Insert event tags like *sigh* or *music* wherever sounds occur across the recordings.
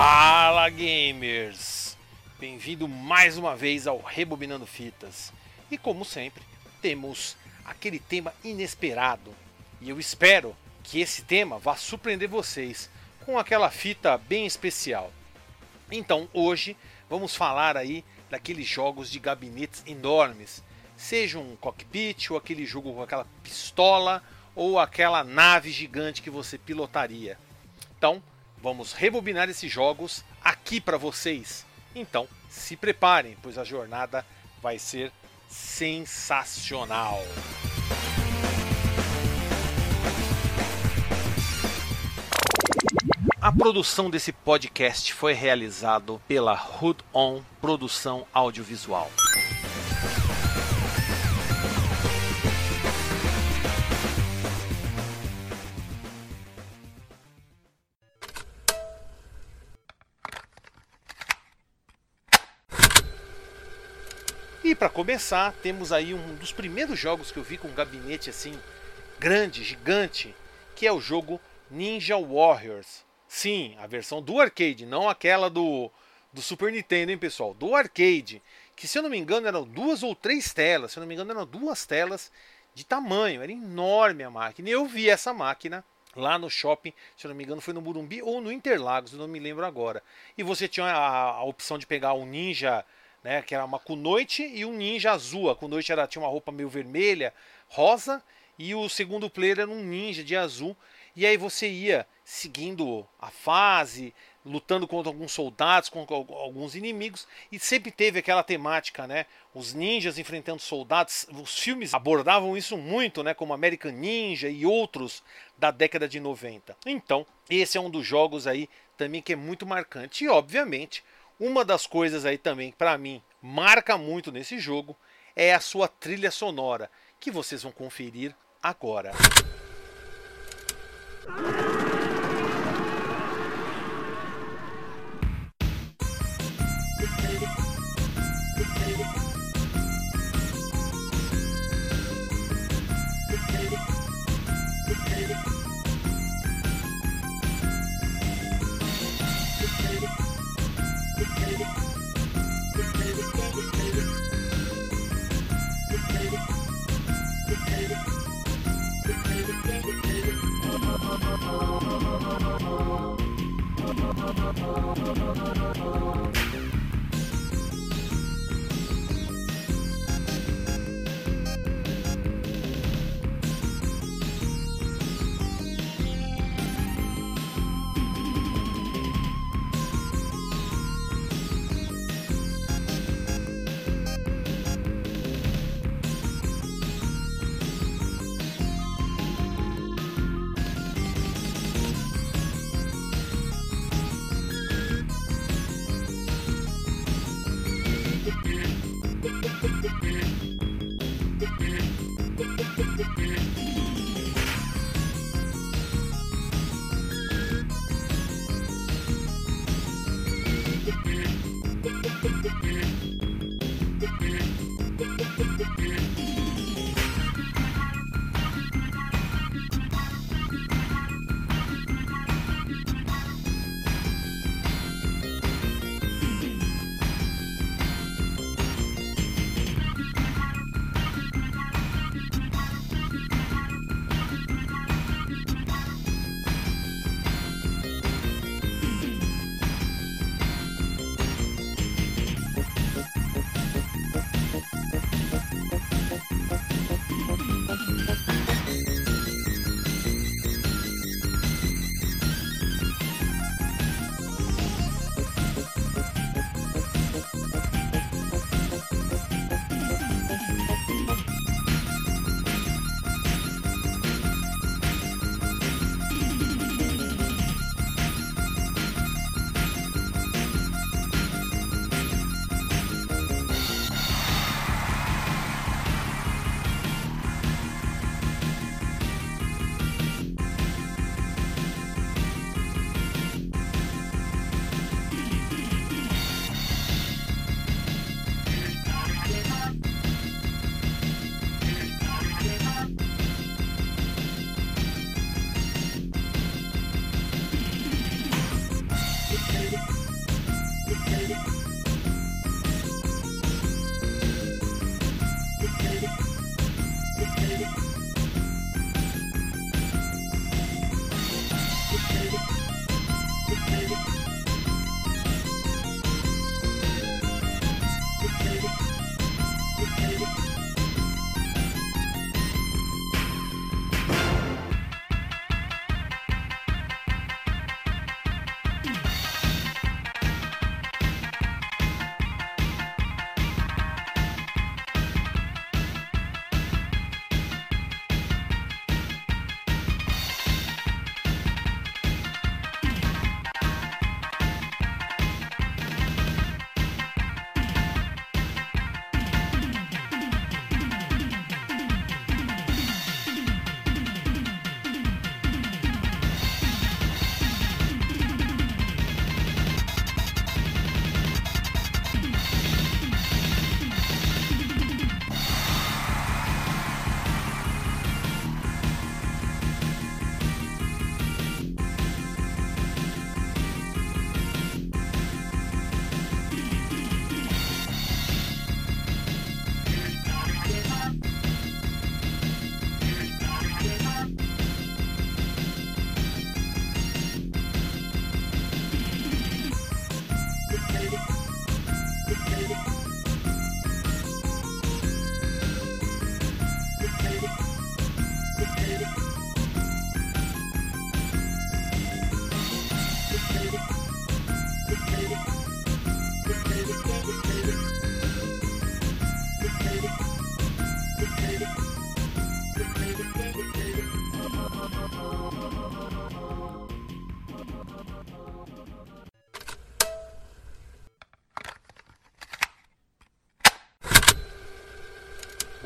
Fala gamers! Bem-vindo mais uma vez ao Rebobinando Fitas. E como sempre, temos aquele tema inesperado. E eu espero que esse tema vá surpreender vocês com aquela fita bem especial. Então, hoje vamos falar aí daqueles jogos de gabinetes enormes, seja um cockpit ou aquele jogo com aquela pistola ou aquela nave gigante que você pilotaria. Então, vamos rebobinar esses jogos aqui para vocês. Então, se preparem, pois a jornada vai ser sensacional. A produção desse podcast foi realizado pela Hood On Produção Audiovisual. Para começar, temos aí um dos primeiros jogos que eu vi com um gabinete assim grande, gigante, que é o jogo Ninja Warriors. Sim, a versão do arcade, não aquela do, do Super Nintendo, hein, pessoal? Do arcade. Que se eu não me engano eram duas ou três telas. Se eu não me engano eram duas telas de tamanho. Era enorme a máquina. E eu vi essa máquina lá no shopping, se eu não me engano foi no Burumbi ou no Interlagos, eu não me lembro agora. E você tinha a, a opção de pegar um Ninja, né, que era uma Kunoite e um Ninja azul. A Kunoite era, tinha uma roupa meio vermelha, rosa, e o segundo player era um Ninja de azul. E aí você ia seguindo a fase, lutando contra alguns soldados, contra alguns inimigos, e sempre teve aquela temática, né? Os ninjas enfrentando soldados. Os filmes abordavam isso muito, né? Como American Ninja e outros da década de 90. Então, esse é um dos jogos aí também que é muito marcante. E, obviamente, uma das coisas aí também para mim marca muito nesse jogo é a sua trilha sonora, que vocês vão conferir agora. Thank you.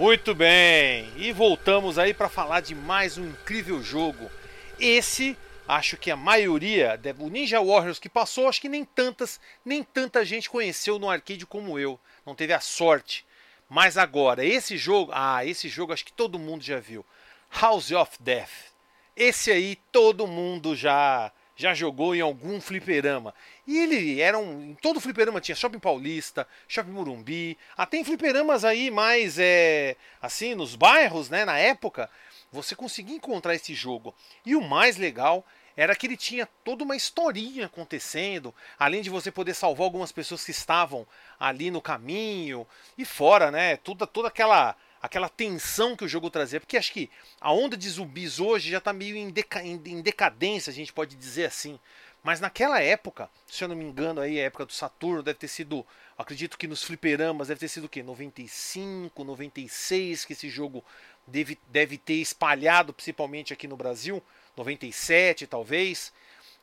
Muito bem, e voltamos aí para falar de mais um incrível jogo. Esse acho que a maioria, o Ninja Warriors que passou, acho que nem tantas, nem tanta gente conheceu no arcade como eu. Não teve a sorte. Mas agora, esse jogo, ah, esse jogo acho que todo mundo já viu. House of Death. Esse aí todo mundo já já jogou em algum fliperama. E ele era um. Em todo fliperama tinha Shopping Paulista, Shopping Morumbi. Até em fliperamas aí mais. É, assim, nos bairros, né? Na época, você conseguia encontrar esse jogo. E o mais legal era que ele tinha toda uma historinha acontecendo, além de você poder salvar algumas pessoas que estavam ali no caminho e fora, né? Toda, toda aquela aquela tensão que o jogo trazia, porque acho que a onda de zumbis hoje já está meio em, deca, em, em, decadência, a gente pode dizer assim. Mas naquela época, se eu não me engano, aí a época do Saturno deve ter sido, acredito que nos fliperamas deve ter sido o quê? 95, 96 que esse jogo deve, deve ter espalhado, principalmente aqui no Brasil, 97 talvez.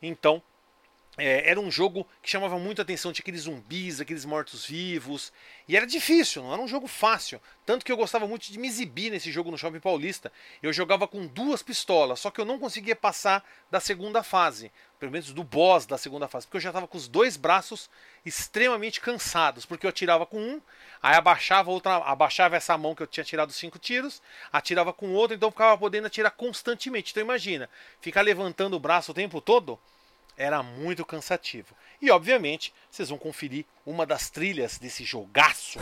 Então, é, era um jogo que chamava muito a atenção, tinha aqueles zumbis, aqueles mortos-vivos, e era difícil, não era um jogo fácil. Tanto que eu gostava muito de me exibir nesse jogo no Shopping Paulista. Eu jogava com duas pistolas, só que eu não conseguia passar da segunda fase, pelo menos do boss da segunda fase, porque eu já estava com os dois braços extremamente cansados, porque eu atirava com um, aí abaixava outra, abaixava essa mão que eu tinha tirado cinco tiros, atirava com outro, então eu ficava podendo atirar constantemente. Então imagina, ficar levantando o braço o tempo todo era muito cansativo. E obviamente, vocês vão conferir uma das trilhas desse jogaço.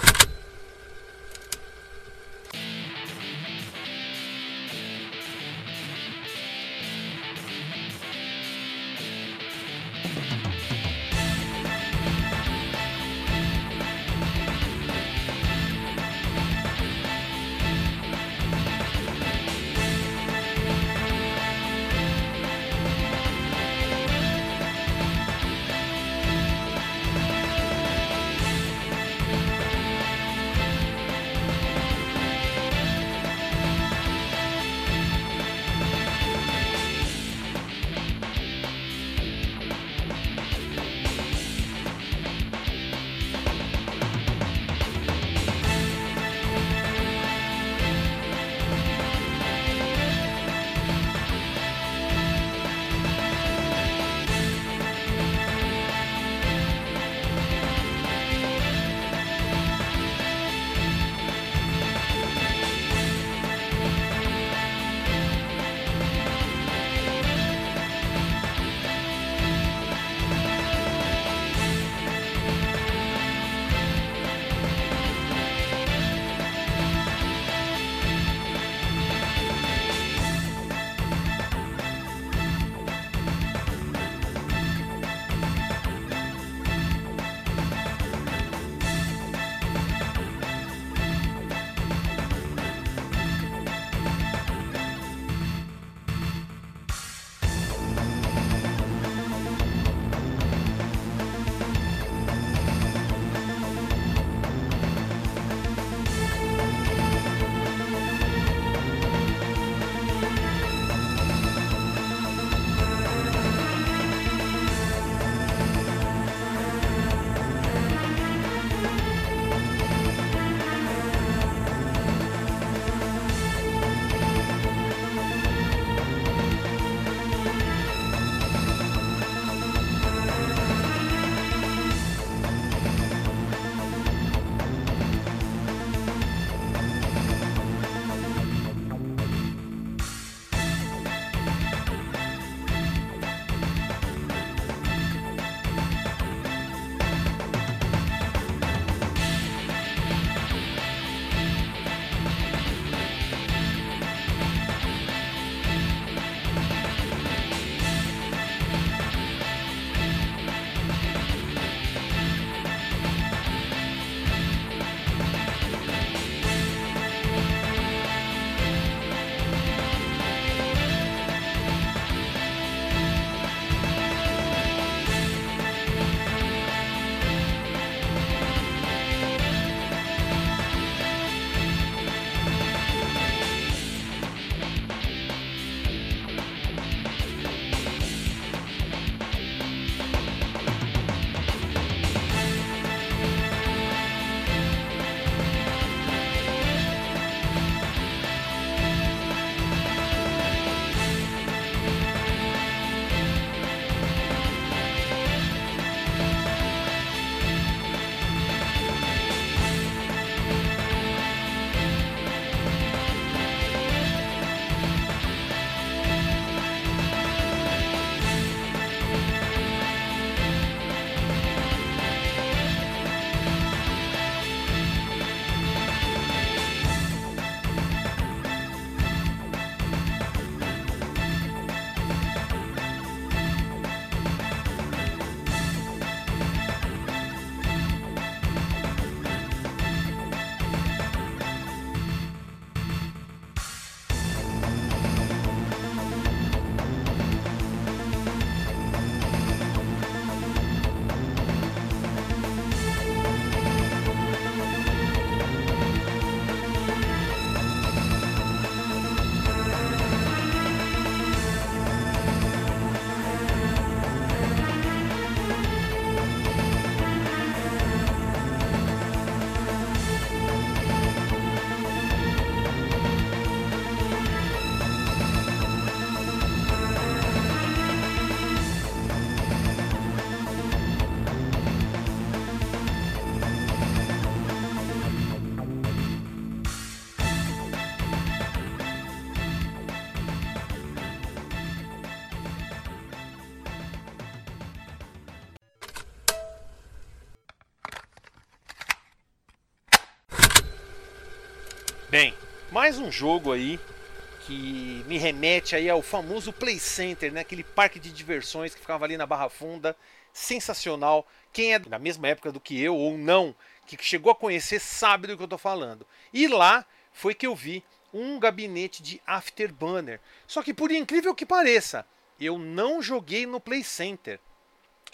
Mais um jogo aí que me remete aí ao famoso Play Center, né? Aquele parque de diversões que ficava ali na Barra Funda, sensacional. Quem é da mesma época do que eu ou não, que chegou a conhecer, sabe do que eu estou falando. E lá foi que eu vi um gabinete de Afterburner. Só que por incrível que pareça, eu não joguei no Play Center.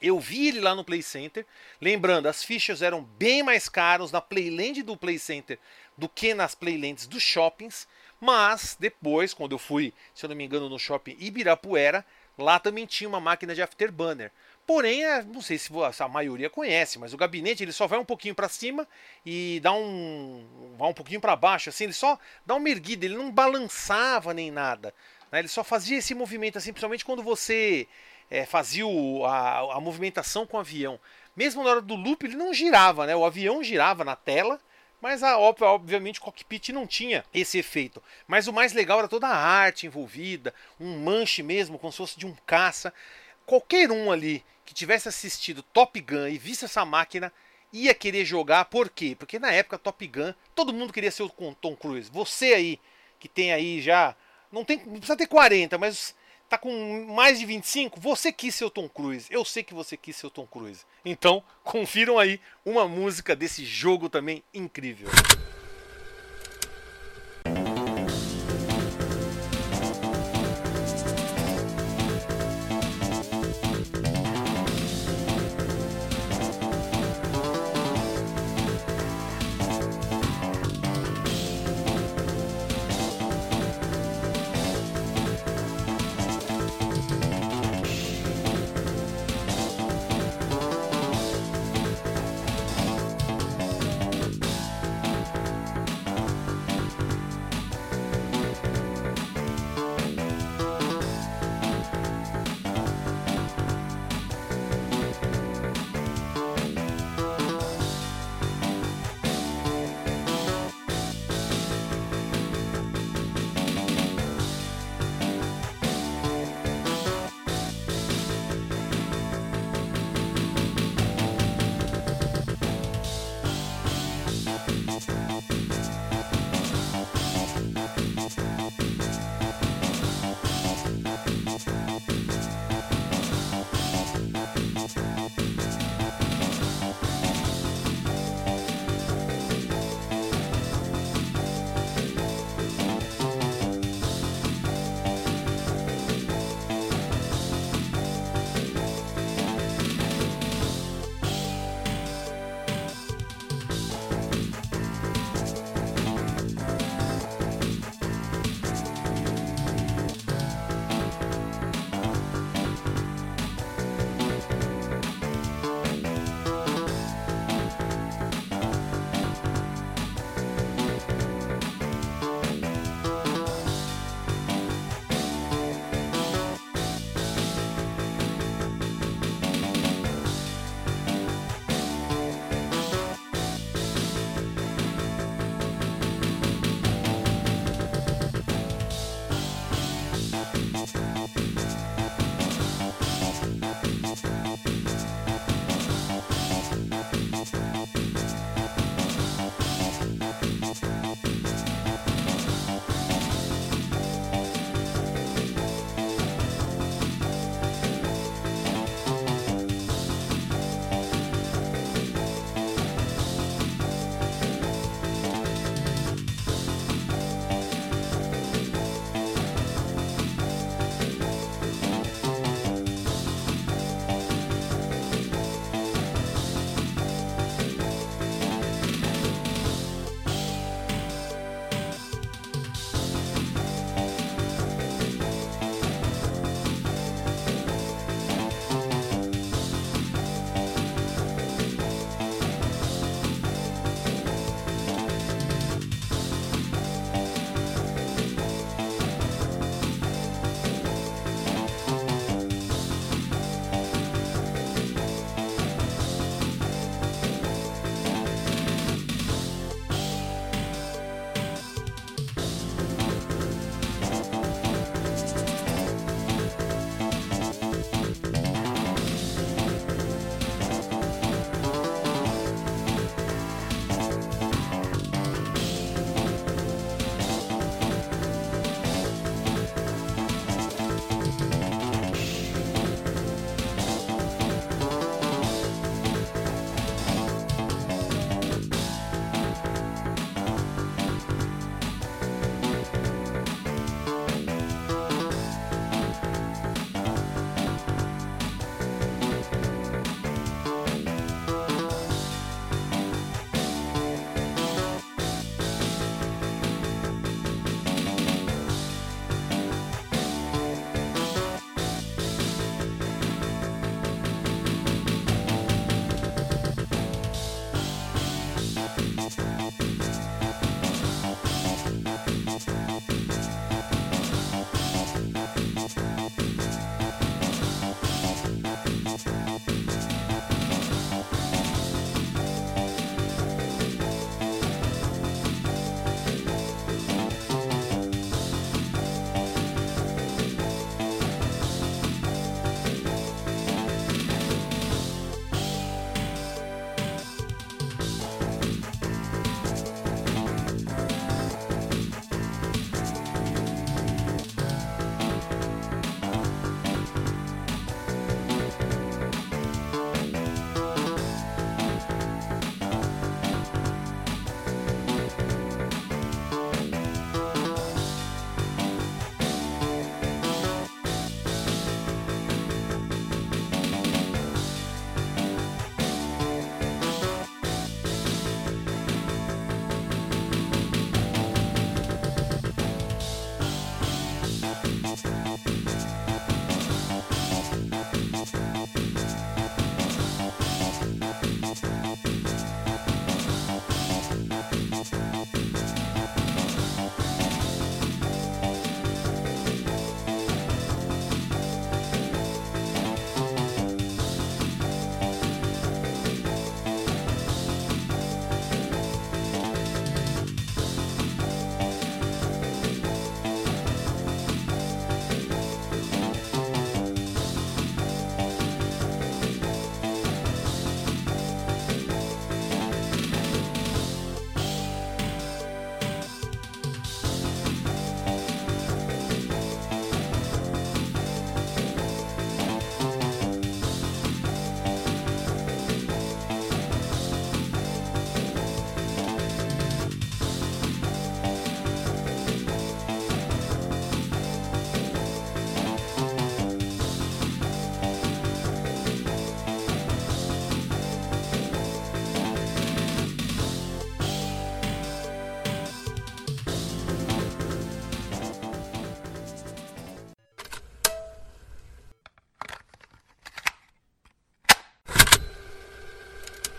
Eu vi ele lá no Play Center. Lembrando, as fichas eram bem mais caras na Playland do Play Center do que nas Playlands dos shoppings. Mas depois, quando eu fui, se eu não me engano, no shopping Ibirapuera, lá também tinha uma máquina de Afterburner. Porém, é, não sei se a maioria conhece, mas o gabinete ele só vai um pouquinho para cima e dá um vai um pouquinho para baixo, assim, ele só dá uma erguida, ele não balançava nem nada. Né? Ele só fazia esse movimento assim, principalmente quando você é, fazia o, a, a movimentação com o avião. Mesmo na hora do loop, ele não girava, né? O avião girava na tela, mas a, obviamente o cockpit não tinha esse efeito. Mas o mais legal era toda a arte envolvida, um manche mesmo, como se fosse de um caça. Qualquer um ali que tivesse assistido Top Gun e visse essa máquina ia querer jogar. Por quê? Porque na época Top Gun, todo mundo queria ser o Tom Cruise. Você aí, que tem aí já. Não, tem, não precisa ter 40, mas tá com mais de 25, você quis ser o Tom Cruise. Eu sei que você quis ser o Tom Cruise. Então, confiram aí uma música desse jogo também incrível.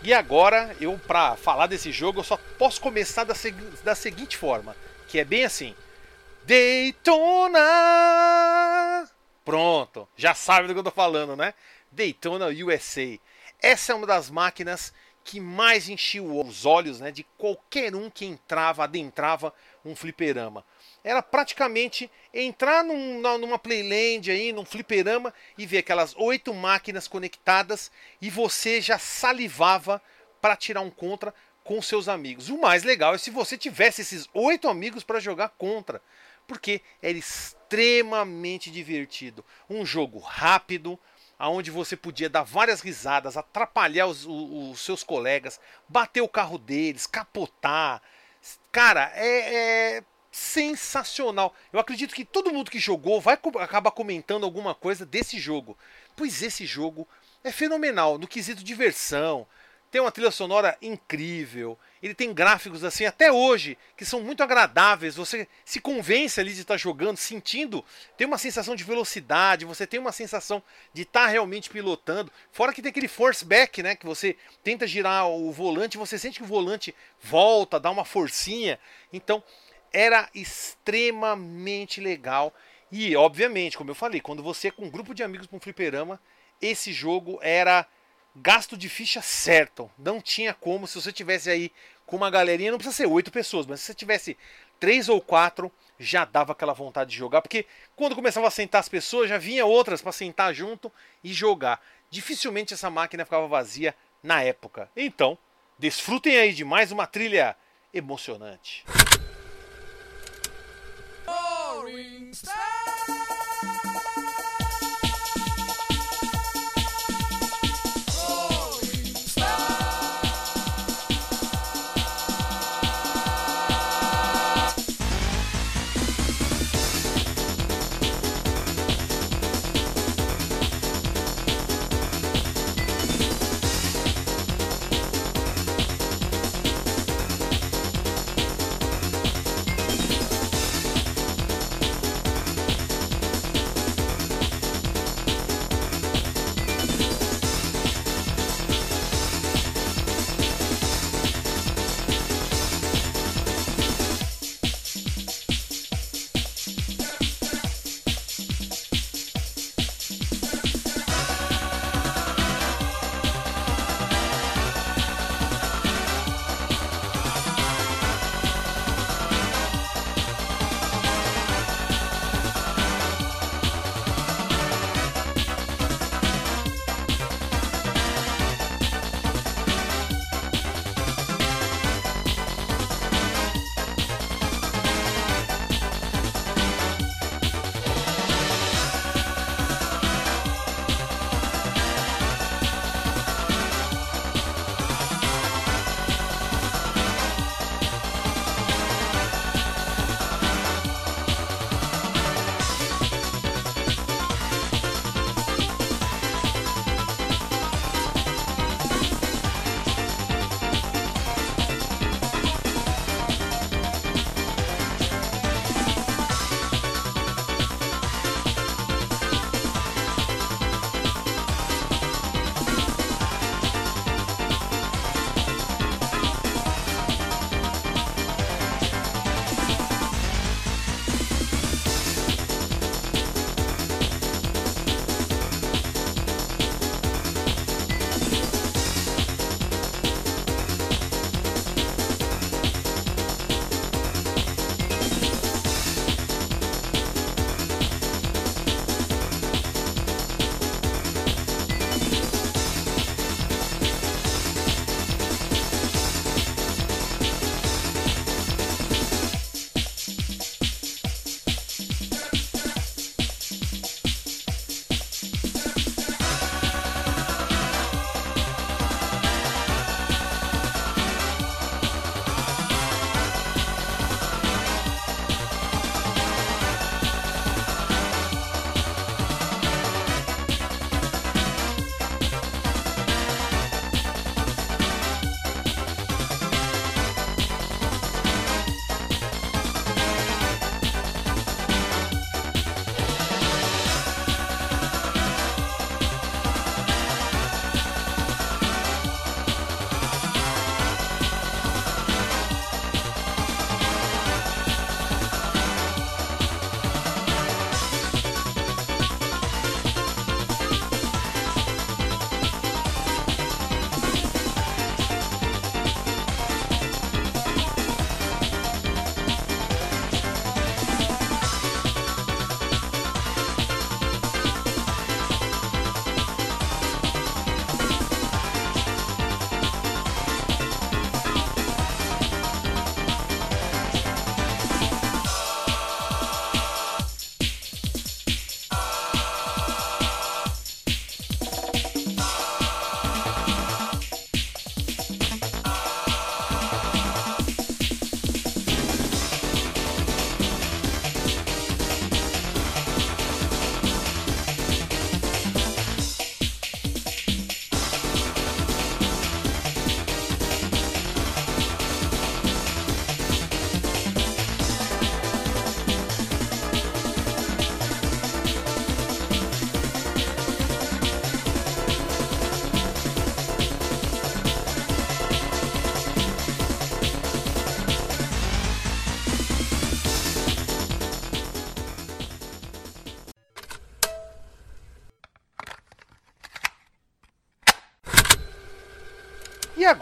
E agora, eu para falar desse jogo, eu só posso começar da, seg da seguinte forma, que é bem assim: Daytona! Pronto, já sabe do que eu tô falando, né? Daytona USA. Essa é uma das máquinas que mais enchiu os olhos né, de qualquer um que entrava, adentrava um fliperama. Era praticamente entrar num, numa playland aí, num fliperama e ver aquelas oito máquinas conectadas e você já salivava para tirar um contra com seus amigos. O mais legal é se você tivesse esses oito amigos para jogar contra, porque era extremamente divertido. Um jogo rápido, aonde você podia dar várias risadas, atrapalhar os, os, os, seus colegas, bater o carro deles, capotar. Cara, é, é, sensacional. Eu acredito que todo mundo que jogou vai acabar comentando alguma coisa desse jogo, pois esse jogo é fenomenal no quesito diversão, tem uma trilha sonora incrível. Ele tem gráficos assim até hoje que são muito agradáveis. Você se convence ali de estar jogando, sentindo, tem uma sensação de velocidade, você tem uma sensação de estar realmente pilotando. Fora que tem aquele force back, né, que você tenta girar o volante, você sente que o volante volta, dá uma forcinha. Então, era extremamente legal. E, obviamente, como eu falei, quando você é com um grupo de amigos para um fliperama, esse jogo era gasto de ficha certo. Não tinha como, se você tivesse aí com uma galerinha, não precisa ser oito pessoas, mas se você tivesse três ou quatro, já dava aquela vontade de jogar, porque quando começava a sentar as pessoas, já vinha outras para sentar junto e jogar. Dificilmente essa máquina ficava vazia na época. Então, desfrutem aí de mais uma trilha emocionante. E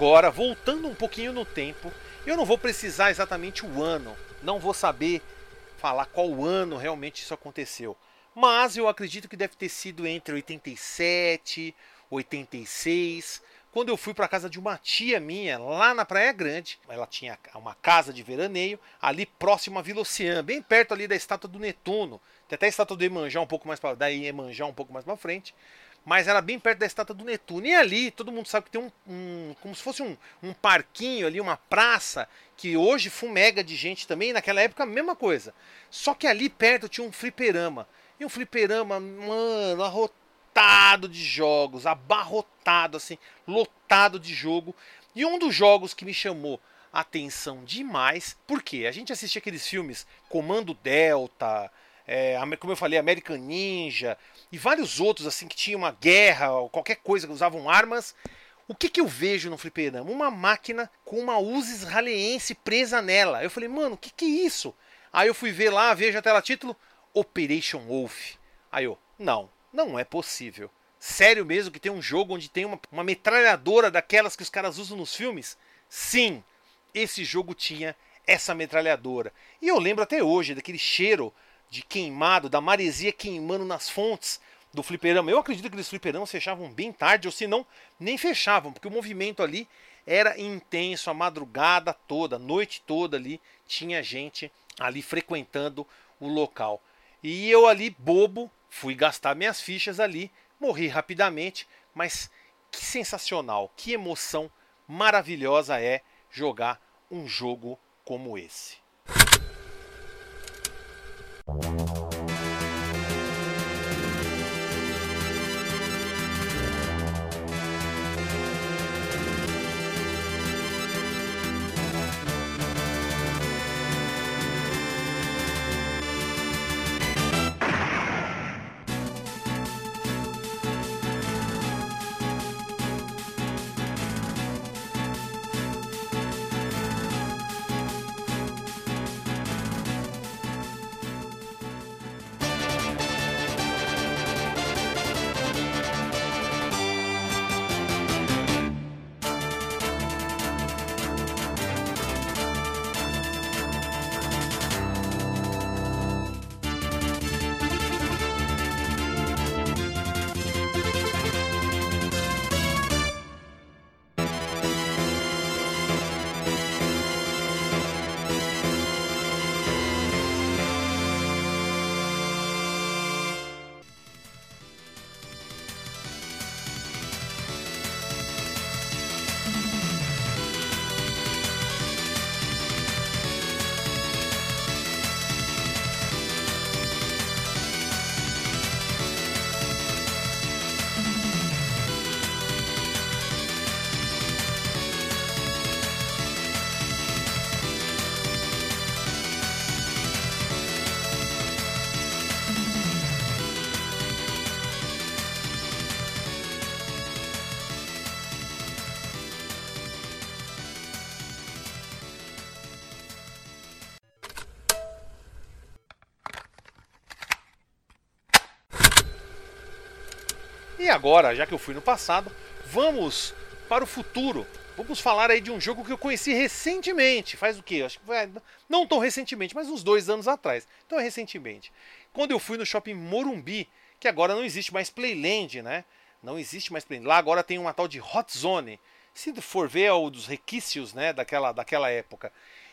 agora, voltando um pouquinho no tempo, eu não vou precisar exatamente o ano, não vou saber falar qual ano realmente isso aconteceu. Mas eu acredito que deve ter sido entre 87, 86, quando eu fui para casa de uma tia minha lá na Praia Grande. Ela tinha uma casa de veraneio ali próximo à Vila Oceã, bem perto ali da estátua do Netuno. Tem até a estátua do Emanjá um pouco mais para daí Emanjá um pouco mais para frente mas era bem perto da estátua do Netuno. E ali, todo mundo sabe que tem um, um como se fosse um, um, parquinho ali, uma praça, que hoje fumega de gente também, naquela época a mesma coisa. Só que ali perto tinha um fliperama. E um fliperama, mano, arrotado de jogos, abarrotado, assim, lotado de jogo. E um dos jogos que me chamou atenção demais, porque a gente assistia aqueles filmes Comando Delta, é, como eu falei, American Ninja e vários outros assim que tinham uma guerra ou qualquer coisa que usavam armas. O que, que eu vejo no fliperama? Uma máquina com uma Uzi israelense presa nela. Eu falei, mano, o que, que é isso? Aí eu fui ver lá, vejo a tela título, Operation Wolf. Aí eu, não, não é possível. Sério mesmo que tem um jogo onde tem uma, uma metralhadora daquelas que os caras usam nos filmes? Sim, esse jogo tinha essa metralhadora. E eu lembro até hoje daquele cheiro de queimado, da maresia queimando nas fontes do fliperama. Eu acredito que eles fliperamas fechavam bem tarde, ou se não, nem fechavam, porque o movimento ali era intenso, a madrugada toda, a noite toda ali, tinha gente ali frequentando o local. E eu ali, bobo, fui gastar minhas fichas ali, morri rapidamente, mas que sensacional, que emoção maravilhosa é jogar um jogo como esse. E agora, já que eu fui no passado, vamos para o futuro. Vamos falar aí de um jogo que eu conheci recentemente. Faz o quê? Acho que foi, não tão recentemente, mas uns dois anos atrás. Então é recentemente. Quando eu fui no shopping Morumbi, que agora não existe mais Playland, né? Não existe mais Playland. Lá agora tem uma tal de Hot Zone. Se for ver, é o dos requisitos, né? Daquela, daquela época.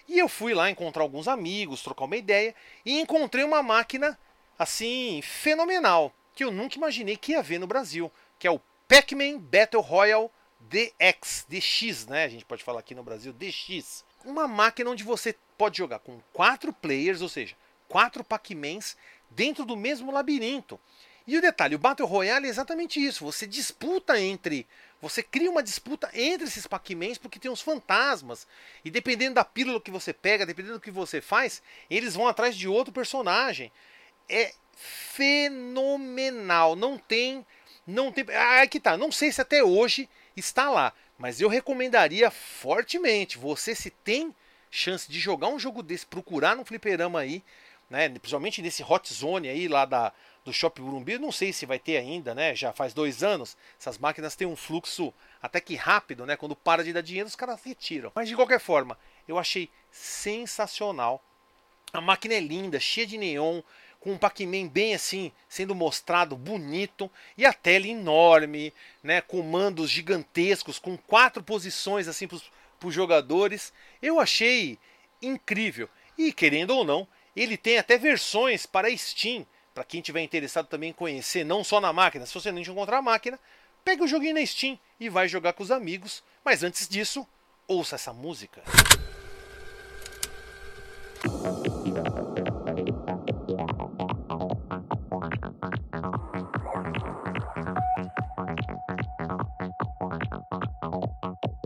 E eu fui lá encontrar alguns amigos, trocar uma ideia. E encontrei uma máquina, assim, fenomenal que eu nunca imaginei que ia ver no Brasil, que é o Pac-Man Battle Royale DX, DX, né? A gente pode falar aqui no Brasil DX. Uma máquina onde você pode jogar com quatro players, ou seja, quatro Pac-Mans dentro do mesmo labirinto. E o detalhe, o Battle Royale é exatamente isso. Você disputa entre. Você cria uma disputa entre esses Pac-Mans porque tem uns fantasmas. E dependendo da pílula que você pega, dependendo do que você faz, eles vão atrás de outro personagem. É fenomenal. Não tem. Não tem. Ah, que tá. Não sei se até hoje está lá. Mas eu recomendaria fortemente. Você se tem chance de jogar um jogo desse, procurar no fliperama aí, né? Principalmente nesse Hot Zone aí lá da, do Shopping Burumbi. Não sei se vai ter ainda, né? Já faz dois anos. Essas máquinas têm um fluxo até que rápido, né? Quando para de dar dinheiro, os caras retiram. Mas de qualquer forma, eu achei sensacional. A máquina é linda, cheia de neon, com um Pac-Man bem assim, sendo mostrado bonito, e a tela enorme, né? Comandos gigantescos, com quatro posições assim para os jogadores. Eu achei incrível. E querendo ou não, ele tem até versões para Steam, para quem tiver interessado também em conhecer, não só na máquina. Se você não encontrar a máquina, pega o joguinho na Steam e vai jogar com os amigos. Mas antes disso, ouça essa música.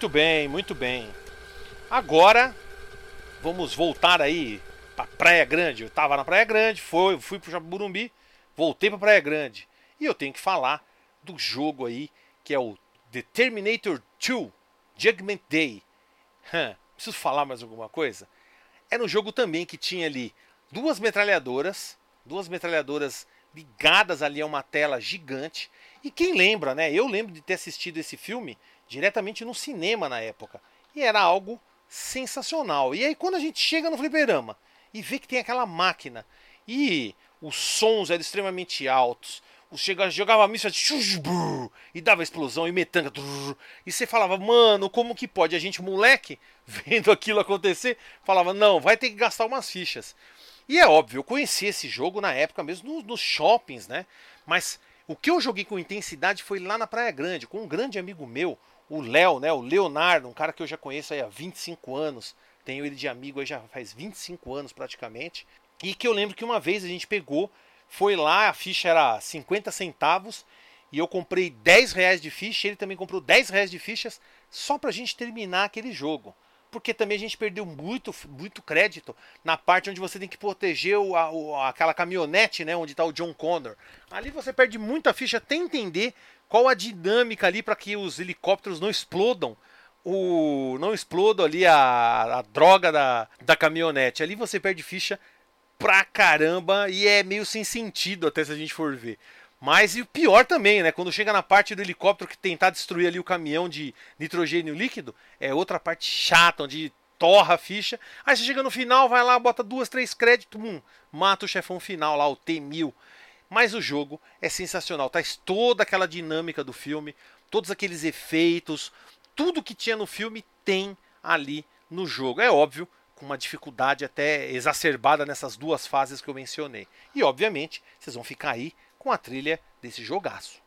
Muito bem, muito bem. Agora vamos voltar aí pra Praia Grande. Eu tava na Praia Grande, foi, fui pro Jaburumbi, voltei pra Praia Grande. E eu tenho que falar do jogo aí que é o The Terminator 2 Judgment Day. Preciso falar mais alguma coisa? Era um jogo também que tinha ali duas metralhadoras, duas metralhadoras ligadas ali a uma tela gigante. E quem lembra, né? Eu lembro de ter assistido esse filme diretamente no cinema na época. E era algo sensacional. E aí quando a gente chega no fliperama e vê que tem aquela máquina e os sons eram extremamente altos, chega, jogava missa e dava explosão e metanga. E você falava, mano, como que pode? A gente, moleque, *laughs* vendo aquilo acontecer, falava, não, vai ter que gastar umas fichas. E é óbvio, eu conheci esse jogo na época mesmo nos, nos shoppings, né? Mas o que eu joguei com intensidade foi lá na Praia Grande, com um grande amigo meu, o Léo, né? O Leonardo, um cara que eu já conheço há 25 anos. Tenho ele de amigo aí já faz 25 anos praticamente. E que eu lembro que uma vez a gente pegou foi lá, a ficha era 50 centavos e eu comprei 10 reais de ficha, ele também comprou 10 reais de fichas só pra gente terminar aquele jogo. Porque também a gente perdeu muito, muito crédito na parte onde você tem que proteger o, a, o, aquela caminhonete, né? Onde está o John Connor. Ali você perde muita ficha até entender qual a dinâmica ali para que os helicópteros não explodam o não explodam ali a, a droga da, da caminhonete. Ali você perde ficha pra caramba e é meio sem sentido até se a gente for ver. Mas e o pior também, né? Quando chega na parte do helicóptero que tentar destruir ali o caminhão de nitrogênio líquido, é outra parte chata, onde torra a ficha. Aí você chega no final, vai lá, bota duas, três créditos, hum, mata o chefão final lá, o T-1000. Mas o jogo é sensacional, traz toda aquela dinâmica do filme, todos aqueles efeitos, tudo que tinha no filme tem ali no jogo. É óbvio com uma dificuldade até exacerbada nessas duas fases que eu mencionei. E obviamente, vocês vão ficar aí com a trilha desse jogaço.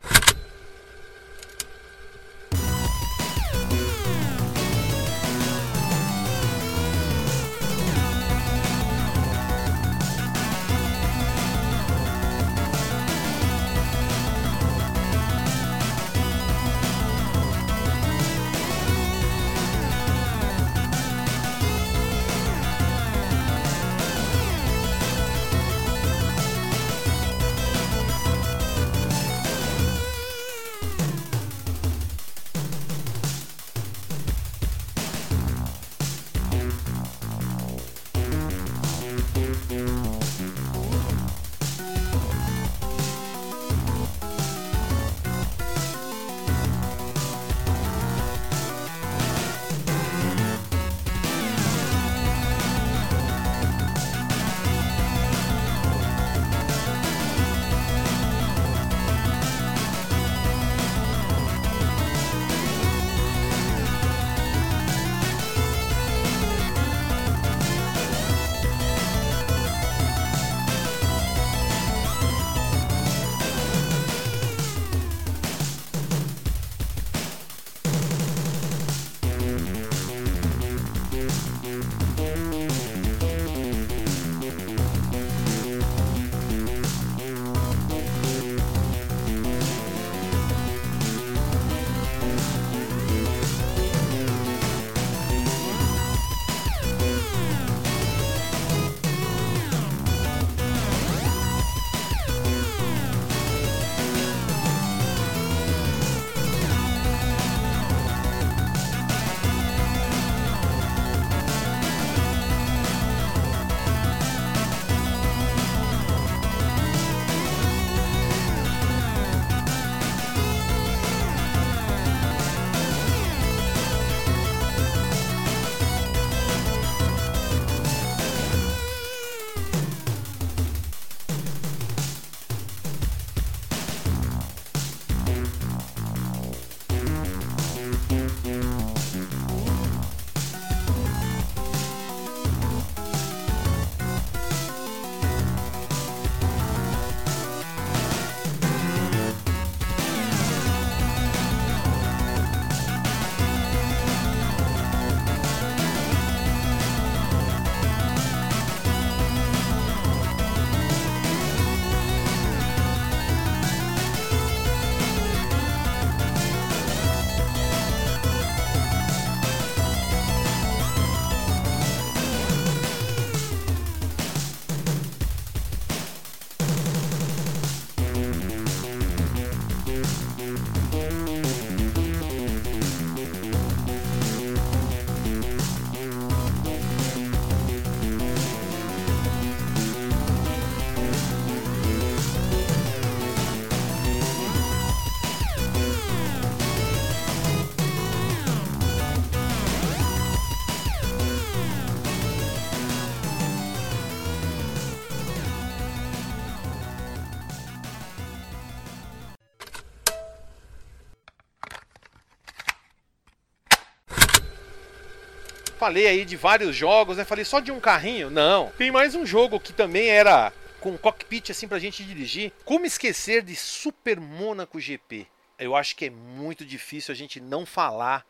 Falei aí de vários jogos, né? Falei só de um carrinho? Não. Tem mais um jogo que também era com cockpit assim pra gente dirigir. Como esquecer de Super Monaco GP? Eu acho que é muito difícil a gente não falar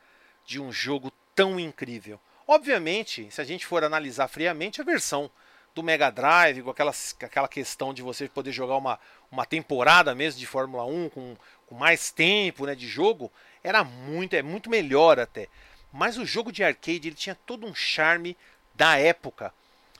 de um jogo tão incrível. Obviamente, se a gente for analisar friamente, a versão do Mega Drive, com aquela, aquela questão de você poder jogar uma, uma temporada mesmo de Fórmula 1 com, com mais tempo né, de jogo, era muito, é muito melhor até. Mas o jogo de arcade ele tinha todo um charme da época.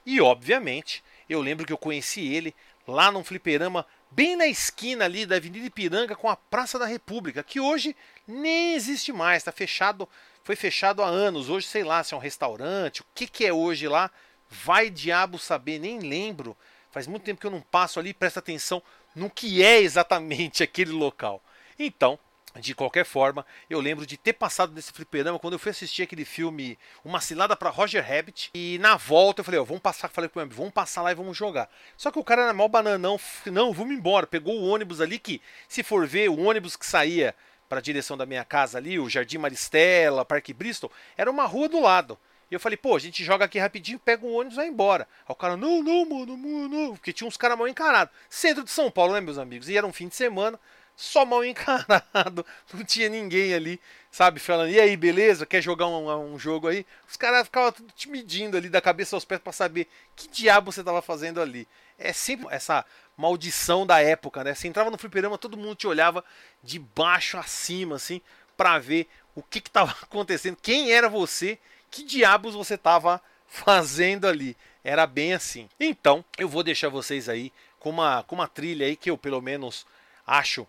E obviamente, eu lembro que eu conheci ele lá num fliperama bem na esquina ali da Avenida Ipiranga com a Praça da República, que hoje nem existe mais, está fechado, foi fechado há anos. Hoje sei lá se é um restaurante, o que, que é hoje lá, Vai diabo saber, nem lembro. Faz muito tempo que eu não passo ali, presta atenção no que é exatamente *laughs* aquele local. Então, de qualquer forma, eu lembro de ter passado nesse fliperama quando eu fui assistir aquele filme Uma Cilada para Roger Rabbit. E na volta eu falei, ó, vamos passar, falei pro meu amigo, vamos passar lá e vamos jogar. Só que o cara era mal bananão, não, vamos embora. Pegou o ônibus ali que, se for ver, o ônibus que saía para a direção da minha casa ali, o Jardim Maristela, Parque Bristol, era uma rua do lado. E eu falei, pô, a gente joga aqui rapidinho, pega um ônibus e vai embora. Aí o cara, não, não, mano, mano, não. Porque tinha uns caras mal encarados. Centro de São Paulo, né, meus amigos? E era um fim de semana, só mal encarado. *laughs* Não tinha ninguém ali, sabe? Falando, e aí, beleza? Quer jogar um, um jogo aí? Os caras ficavam tudo te medindo ali da cabeça aos pés para saber que diabo você tava fazendo ali. É sempre essa maldição da época, né? Você entrava no fliperama, todo mundo te olhava de baixo a cima, assim, pra ver o que que tava *laughs* acontecendo, quem era você que diabos você estava fazendo ali. Era bem assim. Então, eu vou deixar vocês aí com uma, com uma trilha aí que eu pelo menos acho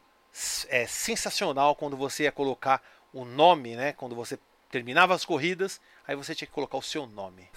é, sensacional quando você ia colocar o nome, né? Quando você terminava as corridas, aí você tinha que colocar o seu nome.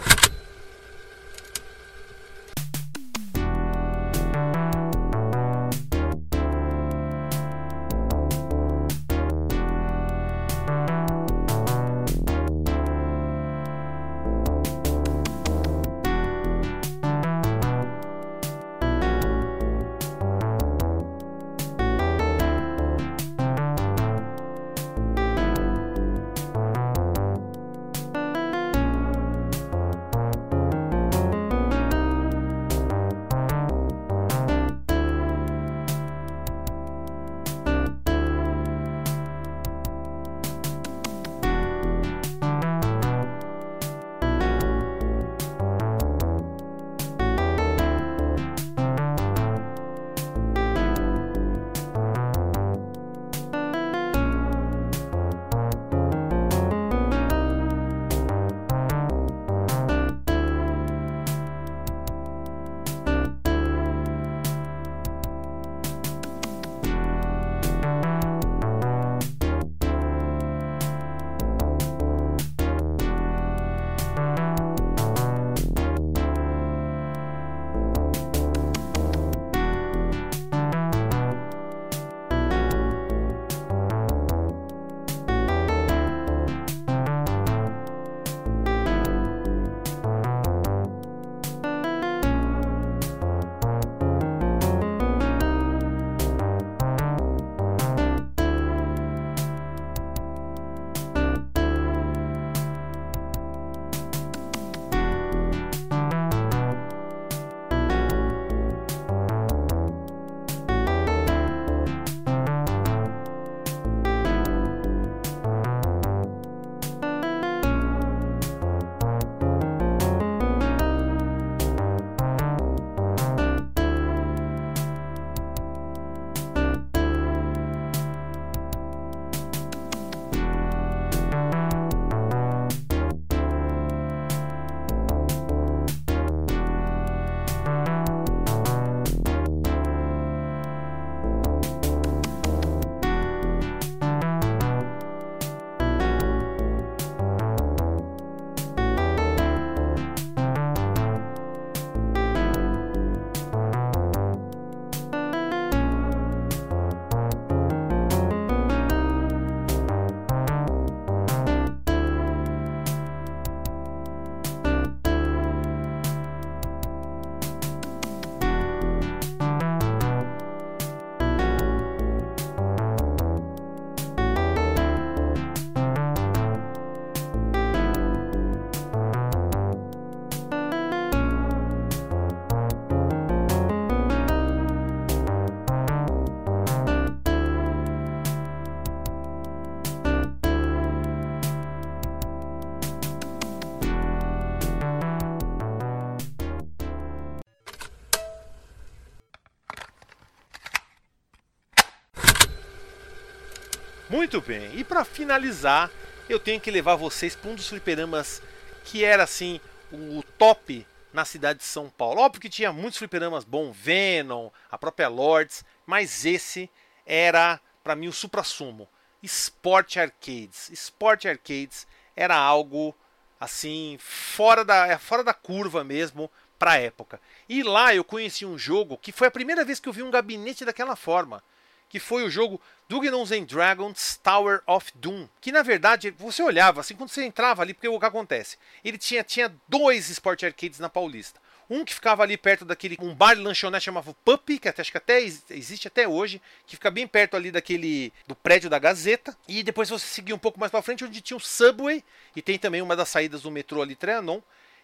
Muito bem, e para finalizar, eu tenho que levar vocês para um dos fliperamas que era assim o top na cidade de São Paulo. Óbvio que tinha muitos fliperamas bons, Venom, a própria Lords, mas esse era para mim o supra-sumo. Sport Arcades. Sport Arcades era algo assim fora da fora da curva mesmo para a época. E lá eu conheci um jogo que foi a primeira vez que eu vi um gabinete daquela forma, que foi o jogo Dungeons and Dragons Tower of Doom, que na verdade você olhava assim quando você entrava ali, porque o que acontece? Ele tinha tinha dois Sport Arcades na Paulista. Um que ficava ali perto daquele. Um bar lanchonete chamava Puppy, que até, acho que até existe até hoje, que fica bem perto ali daquele. do prédio da Gazeta. E depois você seguia um pouco mais para frente, onde tinha o Subway, e tem também uma das saídas do metrô ali, Trianon.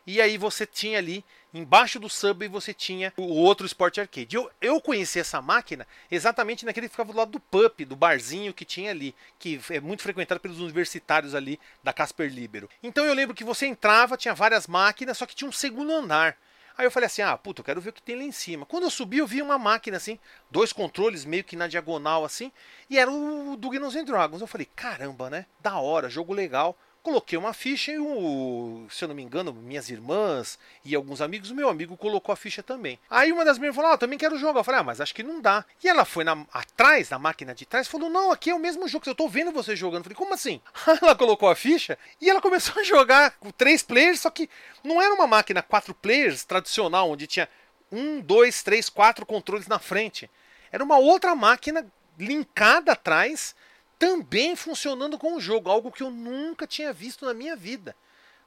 E aí você tinha ali, embaixo do Subway, você tinha o outro Sport Arcade. Eu, eu conheci essa máquina exatamente naquele que ficava do lado do pub, do barzinho que tinha ali, que é muito frequentado pelos universitários ali da Casper Libero. Então eu lembro que você entrava, tinha várias máquinas, só que tinha um segundo andar. Aí eu falei assim: ah, puta, eu quero ver o que tem lá em cima. Quando eu subi, eu vi uma máquina assim, dois controles meio que na diagonal assim, e era o Dungeons and Dragons. Eu falei: caramba, né? Da hora, jogo legal. Coloquei uma ficha e, o, se eu não me engano, minhas irmãs e alguns amigos, meu amigo colocou a ficha também. Aí uma das minhas falou: Ah, também quero jogar. Eu falei: Ah, mas acho que não dá. E ela foi na, atrás, na máquina de trás, falou: Não, aqui é o mesmo jogo, eu tô vendo você jogando. Eu falei: Como assim? *laughs* ela colocou a ficha e ela começou a jogar com três players, só que não era uma máquina quatro players tradicional, onde tinha um, dois, três, quatro controles na frente. Era uma outra máquina linkada atrás também funcionando com o jogo, algo que eu nunca tinha visto na minha vida.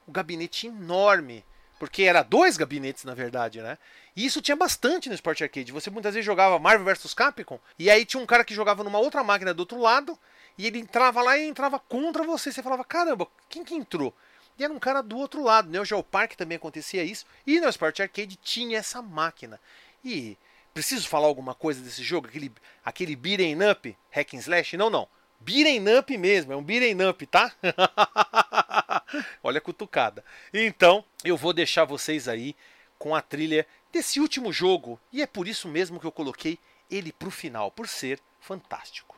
O gabinete enorme, porque era dois gabinetes na verdade, né? E isso tinha bastante no Sport Arcade. Você muitas vezes jogava Marvel vs Capcom e aí tinha um cara que jogava numa outra máquina do outro lado e ele entrava lá e entrava contra você. Você falava, caramba, quem que entrou? E era um cara do outro lado. No Geo Park também acontecia isso. E no Sport Arcade tinha essa máquina. E preciso falar alguma coisa desse jogo? Aquele, aquele beat'em up, hack and slash? Não, não. Beaten up mesmo, é um beaten up, tá? *laughs* Olha a cutucada. Então, eu vou deixar vocês aí com a trilha desse último jogo, e é por isso mesmo que eu coloquei ele pro final, por ser fantástico.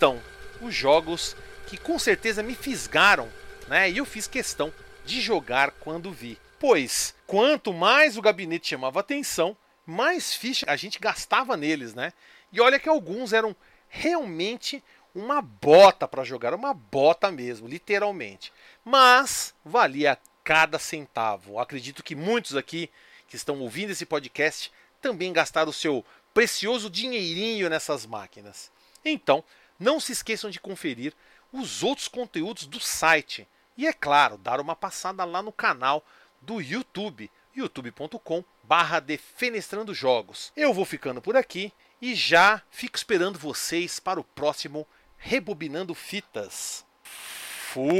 Estão os jogos que com certeza me fisgaram, né? E eu fiz questão de jogar quando vi. Pois, quanto mais o gabinete chamava atenção, mais ficha a gente gastava neles, né? E olha que alguns eram realmente uma bota para jogar, uma bota mesmo, literalmente. Mas valia cada centavo. Acredito que muitos aqui que estão ouvindo esse podcast também gastaram o seu precioso dinheirinho nessas máquinas. Então, não se esqueçam de conferir os outros conteúdos do site. E é claro, dar uma passada lá no canal do YouTube, youtube.com barra Defenestrando Jogos. Eu vou ficando por aqui e já fico esperando vocês para o próximo Rebobinando Fitas. Fui!